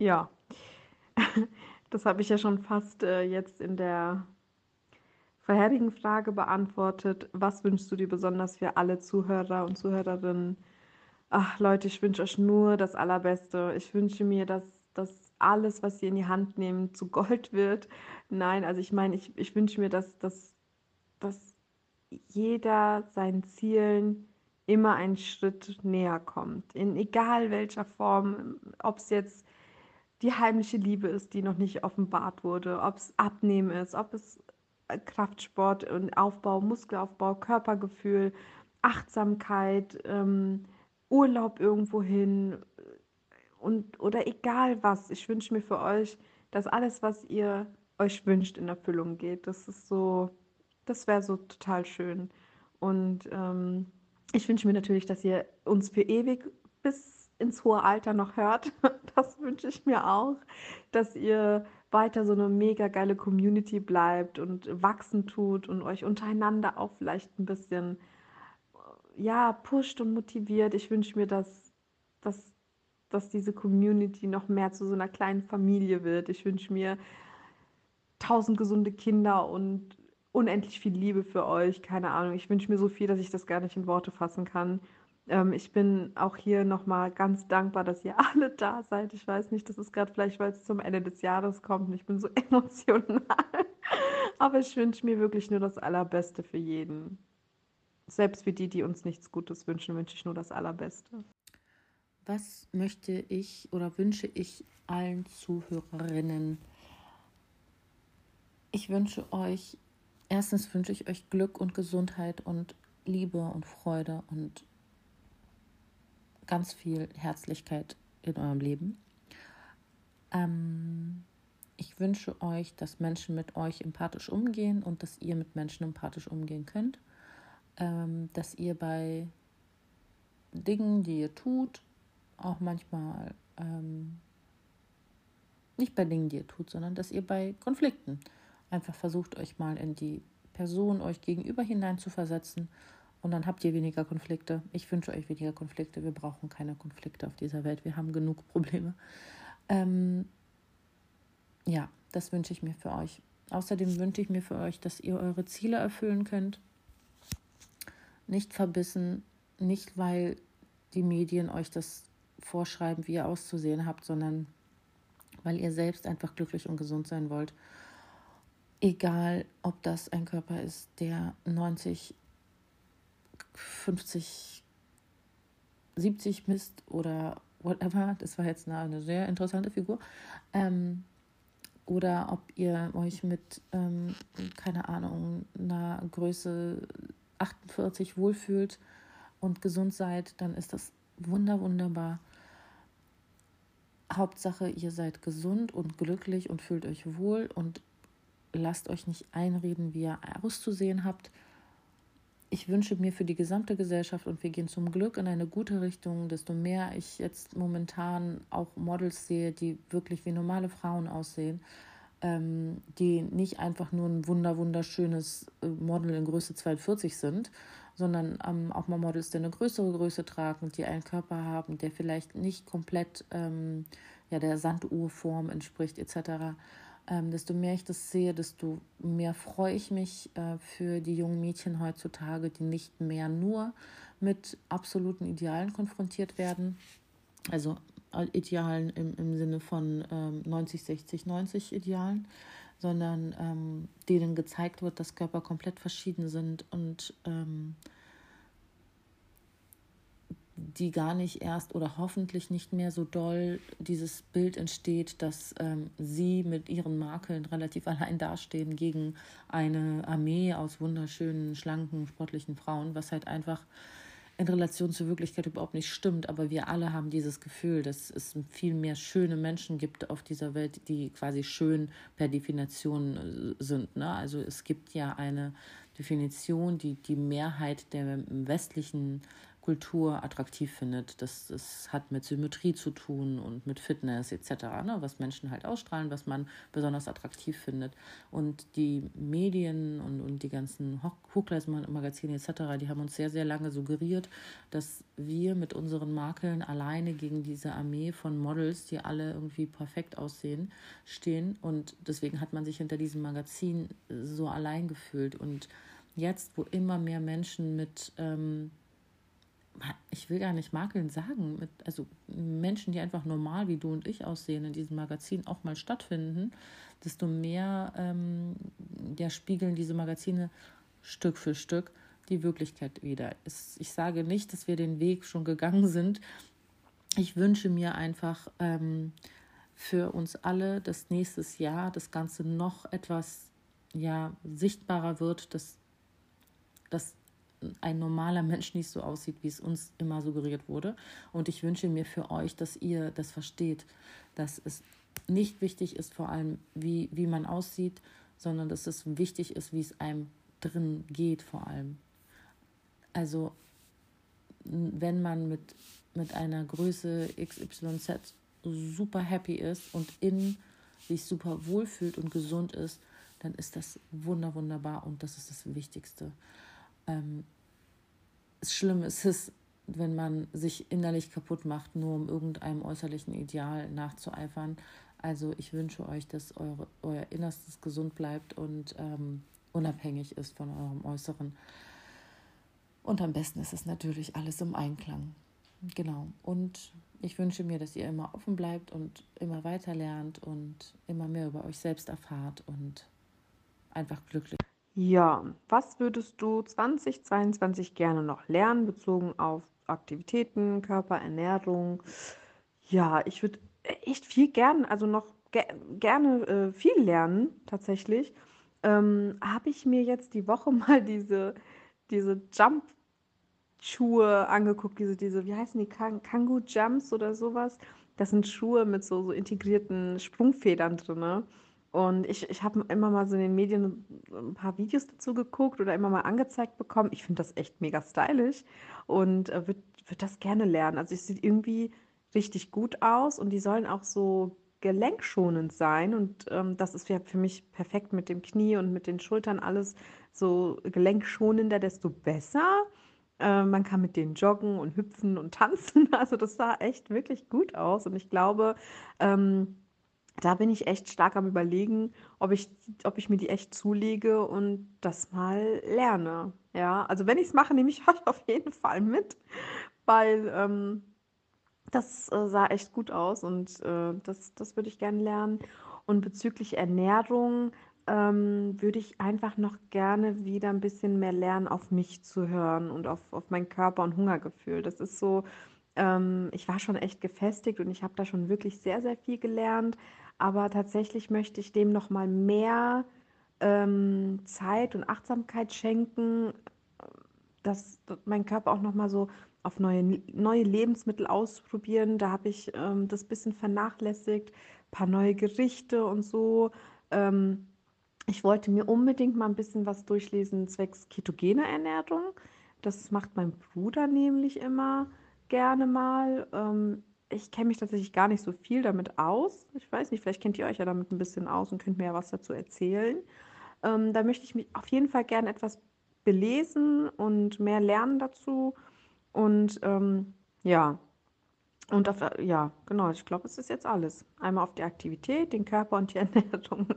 Ja, das habe ich ja schon fast äh, jetzt in der vorherigen Frage beantwortet. Was wünschst du dir besonders für alle Zuhörer und Zuhörerinnen? Ach Leute, ich wünsche euch nur das Allerbeste. Ich wünsche mir, dass, dass alles, was ihr in die Hand nehmt, zu Gold wird. Nein, also ich meine, ich, ich wünsche mir, dass, dass, dass jeder seinen Zielen immer einen Schritt näher kommt. In egal welcher Form, ob es jetzt die heimliche Liebe ist, die noch nicht offenbart wurde, ob es Abnehmen ist, ob es Kraftsport und Aufbau, Muskelaufbau, Körpergefühl, Achtsamkeit, ähm, Urlaub irgendwo hin und oder egal was. Ich wünsche mir für euch, dass alles, was ihr euch wünscht, in Erfüllung geht. Das ist so, das wäre so total schön. Und ähm, ich wünsche mir natürlich, dass ihr uns für ewig bis ins hohe Alter noch hört. Das wünsche ich mir auch, dass ihr weiter so eine mega geile Community bleibt und wachsen tut und euch untereinander auch vielleicht ein bisschen ja, pusht und motiviert. Ich wünsche mir, dass, dass, dass diese Community noch mehr zu so einer kleinen Familie wird. Ich wünsche mir tausend gesunde Kinder und unendlich viel Liebe für euch. Keine Ahnung. Ich wünsche mir so viel, dass ich das gar nicht in Worte fassen kann. Ähm, ich bin auch hier nochmal ganz dankbar, dass ihr alle da seid. Ich weiß nicht, das ist gerade vielleicht, weil es zum Ende des Jahres kommt und ich bin so emotional. Aber ich wünsche mir wirklich nur das Allerbeste für jeden. Selbst für die, die uns nichts Gutes wünschen, wünsche ich nur das Allerbeste. Was möchte ich oder wünsche ich allen Zuhörerinnen? Ich wünsche euch Erstens wünsche ich euch Glück und Gesundheit und Liebe und Freude und ganz viel Herzlichkeit in eurem Leben. Ähm, ich wünsche euch, dass Menschen mit euch empathisch umgehen und dass ihr mit Menschen empathisch umgehen könnt. Ähm, dass ihr bei Dingen, die ihr tut, auch manchmal ähm, nicht bei Dingen, die ihr tut, sondern dass ihr bei Konflikten Einfach versucht euch mal in die Person euch gegenüber hinein zu versetzen und dann habt ihr weniger Konflikte. Ich wünsche euch weniger Konflikte. Wir brauchen keine Konflikte auf dieser Welt. Wir haben genug Probleme. Ähm, ja, das wünsche ich mir für euch. Außerdem wünsche ich mir für euch, dass ihr eure Ziele erfüllen könnt. Nicht verbissen, nicht weil die Medien euch das vorschreiben, wie ihr auszusehen habt, sondern weil ihr selbst einfach glücklich und gesund sein wollt egal ob das ein Körper ist, der 90, 50, 70 misst oder whatever, das war jetzt eine, eine sehr interessante Figur, ähm, oder ob ihr euch mit, ähm, keine Ahnung, einer Größe 48 wohlfühlt und gesund seid, dann ist das wunder, wunderbar. Hauptsache, ihr seid gesund und glücklich und fühlt euch wohl und lasst euch nicht einreden, wie ihr auszusehen habt. Ich wünsche mir für die gesamte Gesellschaft und wir gehen zum Glück in eine gute Richtung, desto mehr ich jetzt momentan auch Models sehe, die wirklich wie normale Frauen aussehen, ähm, die nicht einfach nur ein wunder wunderschönes äh, Model in Größe 42 sind, sondern ähm, auch mal Models, die eine größere Größe tragen, die einen Körper haben, der vielleicht nicht komplett ähm, ja, der Sanduhrform entspricht etc. Ähm, desto mehr ich das sehe, desto mehr freue ich mich äh, für die jungen Mädchen heutzutage, die nicht mehr nur mit absoluten Idealen konfrontiert werden. Also äh, Idealen im, im Sinne von ähm, 90, 60, 90 Idealen, sondern ähm, denen gezeigt wird, dass Körper komplett verschieden sind und ähm, die gar nicht erst oder hoffentlich nicht mehr so doll dieses Bild entsteht, dass ähm, sie mit ihren Makeln relativ allein dastehen gegen eine Armee aus wunderschönen, schlanken, sportlichen Frauen, was halt einfach in Relation zur Wirklichkeit überhaupt nicht stimmt, aber wir alle haben dieses Gefühl, dass es viel mehr schöne Menschen gibt auf dieser Welt, die quasi schön per Definition äh, sind. Ne? Also es gibt ja eine Definition, die die Mehrheit der westlichen Kultur attraktiv findet. Das, das hat mit Symmetrie zu tun und mit Fitness etc., ne? was Menschen halt ausstrahlen, was man besonders attraktiv findet. Und die Medien und, und die ganzen Hochgleismagazine etc., die haben uns sehr, sehr lange suggeriert, dass wir mit unseren Makeln alleine gegen diese Armee von Models, die alle irgendwie perfekt aussehen, stehen. Und deswegen hat man sich hinter diesem Magazin so allein gefühlt. Und jetzt, wo immer mehr Menschen mit... Ähm, ich will gar nicht Makeln sagen, mit, also Menschen, die einfach normal wie du und ich aussehen, in diesem Magazin auch mal stattfinden, desto mehr ähm, ja, spiegeln diese Magazine Stück für Stück die Wirklichkeit wieder. Es, ich sage nicht, dass wir den Weg schon gegangen sind. Ich wünsche mir einfach ähm, für uns alle, dass nächstes Jahr das Ganze noch etwas ja, sichtbarer wird, dass, dass ein normaler Mensch nicht so aussieht, wie es uns immer suggeriert wurde. Und ich wünsche mir für euch, dass ihr das versteht, dass es nicht wichtig ist, vor allem, wie, wie man aussieht, sondern dass es wichtig ist, wie es einem drin geht, vor allem. Also, wenn man mit, mit einer Größe XYZ super happy ist und in sich super wohlfühlt und gesund ist, dann ist das wunder wunderbar und das ist das Wichtigste. Ähm, schlimm ist es, wenn man sich innerlich kaputt macht, nur um irgendeinem äußerlichen Ideal nachzueifern. Also ich wünsche euch, dass eure, euer Innerstes gesund bleibt und ähm, unabhängig ist von eurem Äußeren. Und am besten ist es natürlich alles im Einklang. Genau. Und ich wünsche mir, dass ihr immer offen bleibt und immer weiter lernt und immer mehr über euch selbst erfahrt und einfach glücklich. Ja, was würdest du 2022 gerne noch lernen, bezogen auf Aktivitäten, Körperernährung? Ja, ich würde echt viel gern, also noch ge gerne äh, viel lernen, tatsächlich. Ähm, habe ich mir jetzt die Woche mal diese, diese Jump-Schuhe angeguckt, diese, diese, wie heißen die, Kang Kangoo Jumps oder sowas. Das sind Schuhe mit so, so integrierten Sprungfedern drin. Und ich, ich habe immer mal so in den Medien ein paar Videos dazu geguckt oder immer mal angezeigt bekommen. Ich finde das echt mega stylisch und äh, würde würd das gerne lernen. Also es sieht irgendwie richtig gut aus und die sollen auch so gelenkschonend sein. Und ähm, das ist ja für mich perfekt mit dem Knie und mit den Schultern alles so gelenkschonender, desto besser. Äh, man kann mit denen joggen und hüpfen und tanzen. Also das sah echt wirklich gut aus. Und ich glaube, ähm, da bin ich echt stark am Überlegen, ob ich, ob ich mir die echt zulege und das mal lerne. Ja, also wenn ich es mache, nehme ich euch auf jeden Fall mit, weil ähm, das äh, sah echt gut aus und äh, das, das würde ich gerne lernen. Und bezüglich Ernährung ähm, würde ich einfach noch gerne wieder ein bisschen mehr lernen, auf mich zu hören und auf, auf meinen Körper und Hungergefühl. Das ist so, ähm, ich war schon echt gefestigt und ich habe da schon wirklich sehr, sehr viel gelernt. Aber tatsächlich möchte ich dem noch mal mehr ähm, Zeit und Achtsamkeit schenken, dass mein Körper auch noch mal so auf neue, neue Lebensmittel ausprobieren. Da habe ich ähm, das bisschen vernachlässigt, ein paar neue Gerichte und so. Ähm, ich wollte mir unbedingt mal ein bisschen was durchlesen zwecks ketogener Ernährung. Das macht mein Bruder nämlich immer gerne mal. Ähm, ich kenne mich tatsächlich gar nicht so viel damit aus. Ich weiß nicht, vielleicht kennt ihr euch ja damit ein bisschen aus und könnt mir ja was dazu erzählen. Ähm, da möchte ich mich auf jeden Fall gerne etwas belesen und mehr lernen dazu. Und ähm, ja, und auf, ja, genau, ich glaube, es ist jetzt alles. Einmal auf die Aktivität, den Körper und die Ernährung.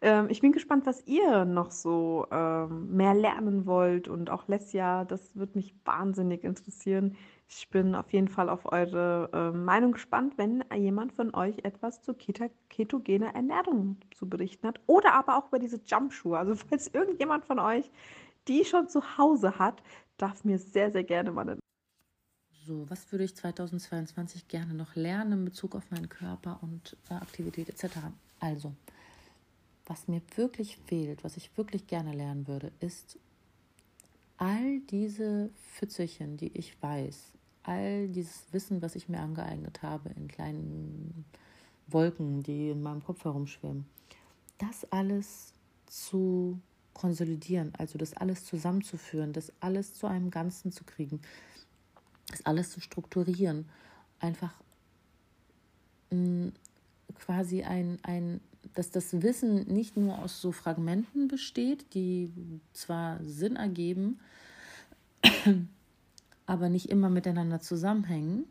ähm, ich bin gespannt, was ihr noch so ähm, mehr lernen wollt. Und auch Lesja, das wird mich wahnsinnig interessieren. Ich bin auf jeden Fall auf eure äh, Meinung gespannt, wenn jemand von euch etwas Keta ketogener Ernährung zu berichten hat. Oder aber auch über diese Jumpschuhe. Also falls irgendjemand von euch die schon zu Hause hat, darf mir sehr, sehr gerne mal eine so, was würde ich 2022 gerne noch lernen in Bezug auf meinen Körper und äh, Aktivität etc. Also, was mir wirklich fehlt, was ich wirklich gerne lernen würde, ist all diese Pfützelchen, die ich weiß, all dieses Wissen, was ich mir angeeignet habe in kleinen Wolken, die in meinem Kopf herumschwimmen, das alles zu konsolidieren, also das alles zusammenzuführen, das alles zu einem Ganzen zu kriegen, das alles zu strukturieren, einfach mh, mm, quasi ein, ein, dass das Wissen nicht nur aus so Fragmenten besteht, die zwar Sinn ergeben, aber nicht immer miteinander zusammenhängen,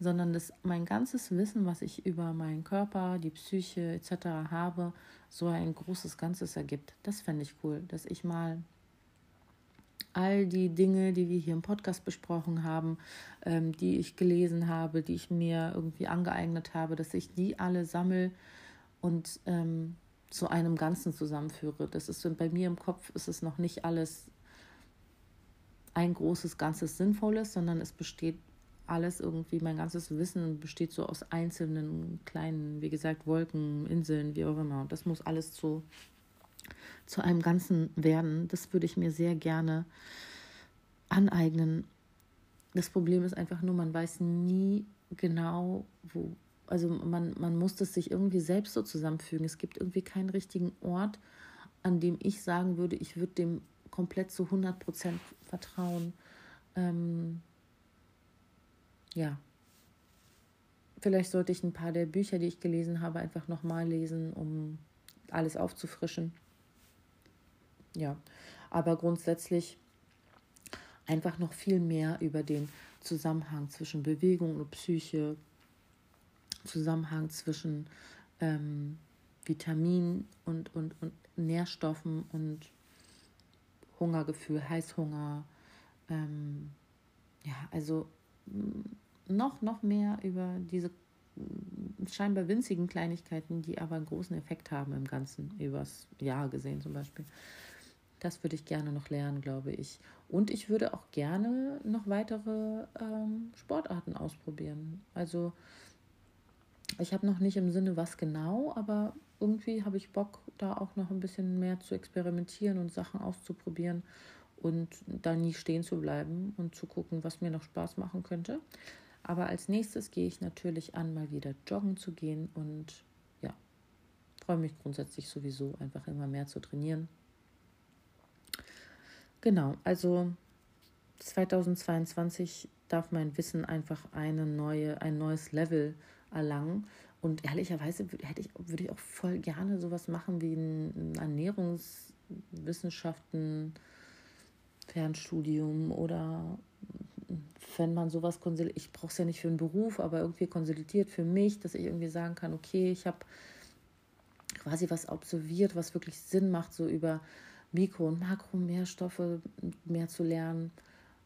sondern dass mein ganzes Wissen, was ich über meinen Körper, die Psyche etc. habe, so ein großes Ganzes ergibt. Das fände ich cool, dass ich mal all die Dinge, die wir hier im Podcast besprochen haben, ähm, die ich gelesen habe, die ich mir irgendwie angeeignet habe, dass ich die alle sammle und ähm, zu einem Ganzen zusammenführe. Das ist bei mir im Kopf ist es noch nicht alles ein großes Ganzes Sinnvolles, sondern es besteht alles irgendwie, mein ganzes Wissen besteht so aus einzelnen kleinen, wie gesagt, Wolken, Inseln, wie auch immer. Und das muss alles zu, zu einem Ganzen werden. Das würde ich mir sehr gerne aneignen. Das Problem ist einfach nur, man weiß nie genau, wo. Also man, man muss das sich irgendwie selbst so zusammenfügen. Es gibt irgendwie keinen richtigen Ort, an dem ich sagen würde, ich würde dem komplett zu 100 Prozent vertrauen. Ähm, ja, vielleicht sollte ich ein paar der Bücher, die ich gelesen habe, einfach nochmal lesen, um alles aufzufrischen. Ja, aber grundsätzlich einfach noch viel mehr über den Zusammenhang zwischen Bewegung und Psyche, Zusammenhang zwischen ähm, Vitaminen und, und, und Nährstoffen und Hungergefühl, Heißhunger. Ähm, ja, also noch, noch mehr über diese scheinbar winzigen Kleinigkeiten, die aber einen großen Effekt haben im Ganzen, übers Jahr gesehen zum Beispiel. Das würde ich gerne noch lernen, glaube ich. Und ich würde auch gerne noch weitere ähm, Sportarten ausprobieren. Also ich habe noch nicht im Sinne, was genau, aber irgendwie habe ich Bock, da auch noch ein bisschen mehr zu experimentieren und Sachen auszuprobieren und da nie stehen zu bleiben und zu gucken, was mir noch Spaß machen könnte. Aber als nächstes gehe ich natürlich an, mal wieder joggen zu gehen und ja, freue mich grundsätzlich sowieso einfach immer mehr zu trainieren. Genau, also 2022 darf mein Wissen einfach eine neue, ein neues Level erlangen. Und ehrlicherweise hätte ich, würde ich auch voll gerne sowas machen wie ein Ernährungswissenschaften, Fernstudium oder wenn man sowas konsolidiert, ich brauche es ja nicht für einen Beruf, aber irgendwie konsolidiert für mich, dass ich irgendwie sagen kann, okay, ich habe quasi was absolviert, was wirklich Sinn macht, so über Mikro- und Makronährstoffe mehr zu lernen.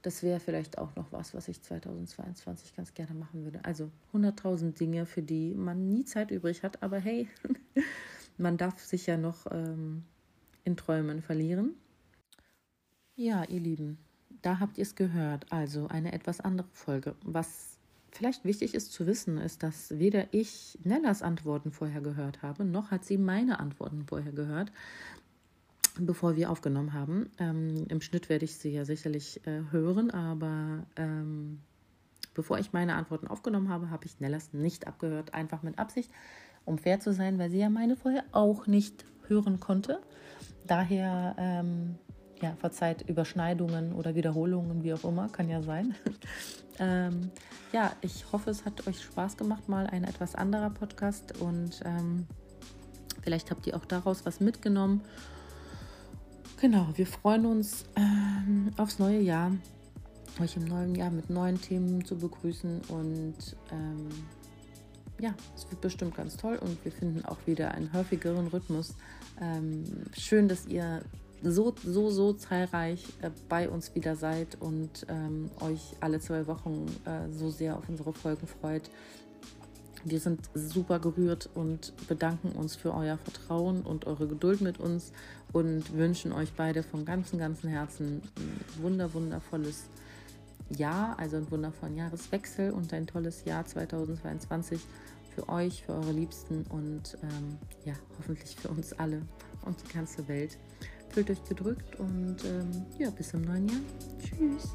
Das wäre vielleicht auch noch was, was ich 2022 ganz gerne machen würde. Also 100.000 Dinge, für die man nie Zeit übrig hat, aber hey, man darf sich ja noch ähm, in Träumen verlieren. Ja, ihr Lieben, da habt ihr es gehört. Also eine etwas andere Folge. Was vielleicht wichtig ist zu wissen, ist, dass weder ich Nellas Antworten vorher gehört habe, noch hat sie meine Antworten vorher gehört, bevor wir aufgenommen haben. Ähm, Im Schnitt werde ich sie ja sicherlich äh, hören, aber ähm, bevor ich meine Antworten aufgenommen habe, habe ich Nellas nicht abgehört, einfach mit Absicht, um fair zu sein, weil sie ja meine vorher auch nicht hören konnte. Daher ähm, ja, verzeiht Überschneidungen oder Wiederholungen, wie auch immer, kann ja sein. ähm, ja, ich hoffe, es hat euch Spaß gemacht, mal ein etwas anderer Podcast und ähm, vielleicht habt ihr auch daraus was mitgenommen. Genau, wir freuen uns ähm, aufs neue Jahr, euch im neuen Jahr mit neuen Themen zu begrüßen und ähm, ja, es wird bestimmt ganz toll und wir finden auch wieder einen häufigeren Rhythmus. Ähm, schön, dass ihr so, so, so zahlreich äh, bei uns wieder seid und ähm, euch alle zwei Wochen äh, so sehr auf unsere Folgen freut. Wir sind super gerührt und bedanken uns für euer Vertrauen und eure Geduld mit uns und wünschen euch beide von ganzem, ganzem Herzen ein wunder, wundervolles Jahr, also einen wundervollen Jahreswechsel und ein tolles Jahr 2022 für euch, für eure Liebsten und ähm, ja, hoffentlich für uns alle und die ganze Welt. Fühlt euch gedrückt und ähm, ja, bis im neuen Jahr. Tschüss.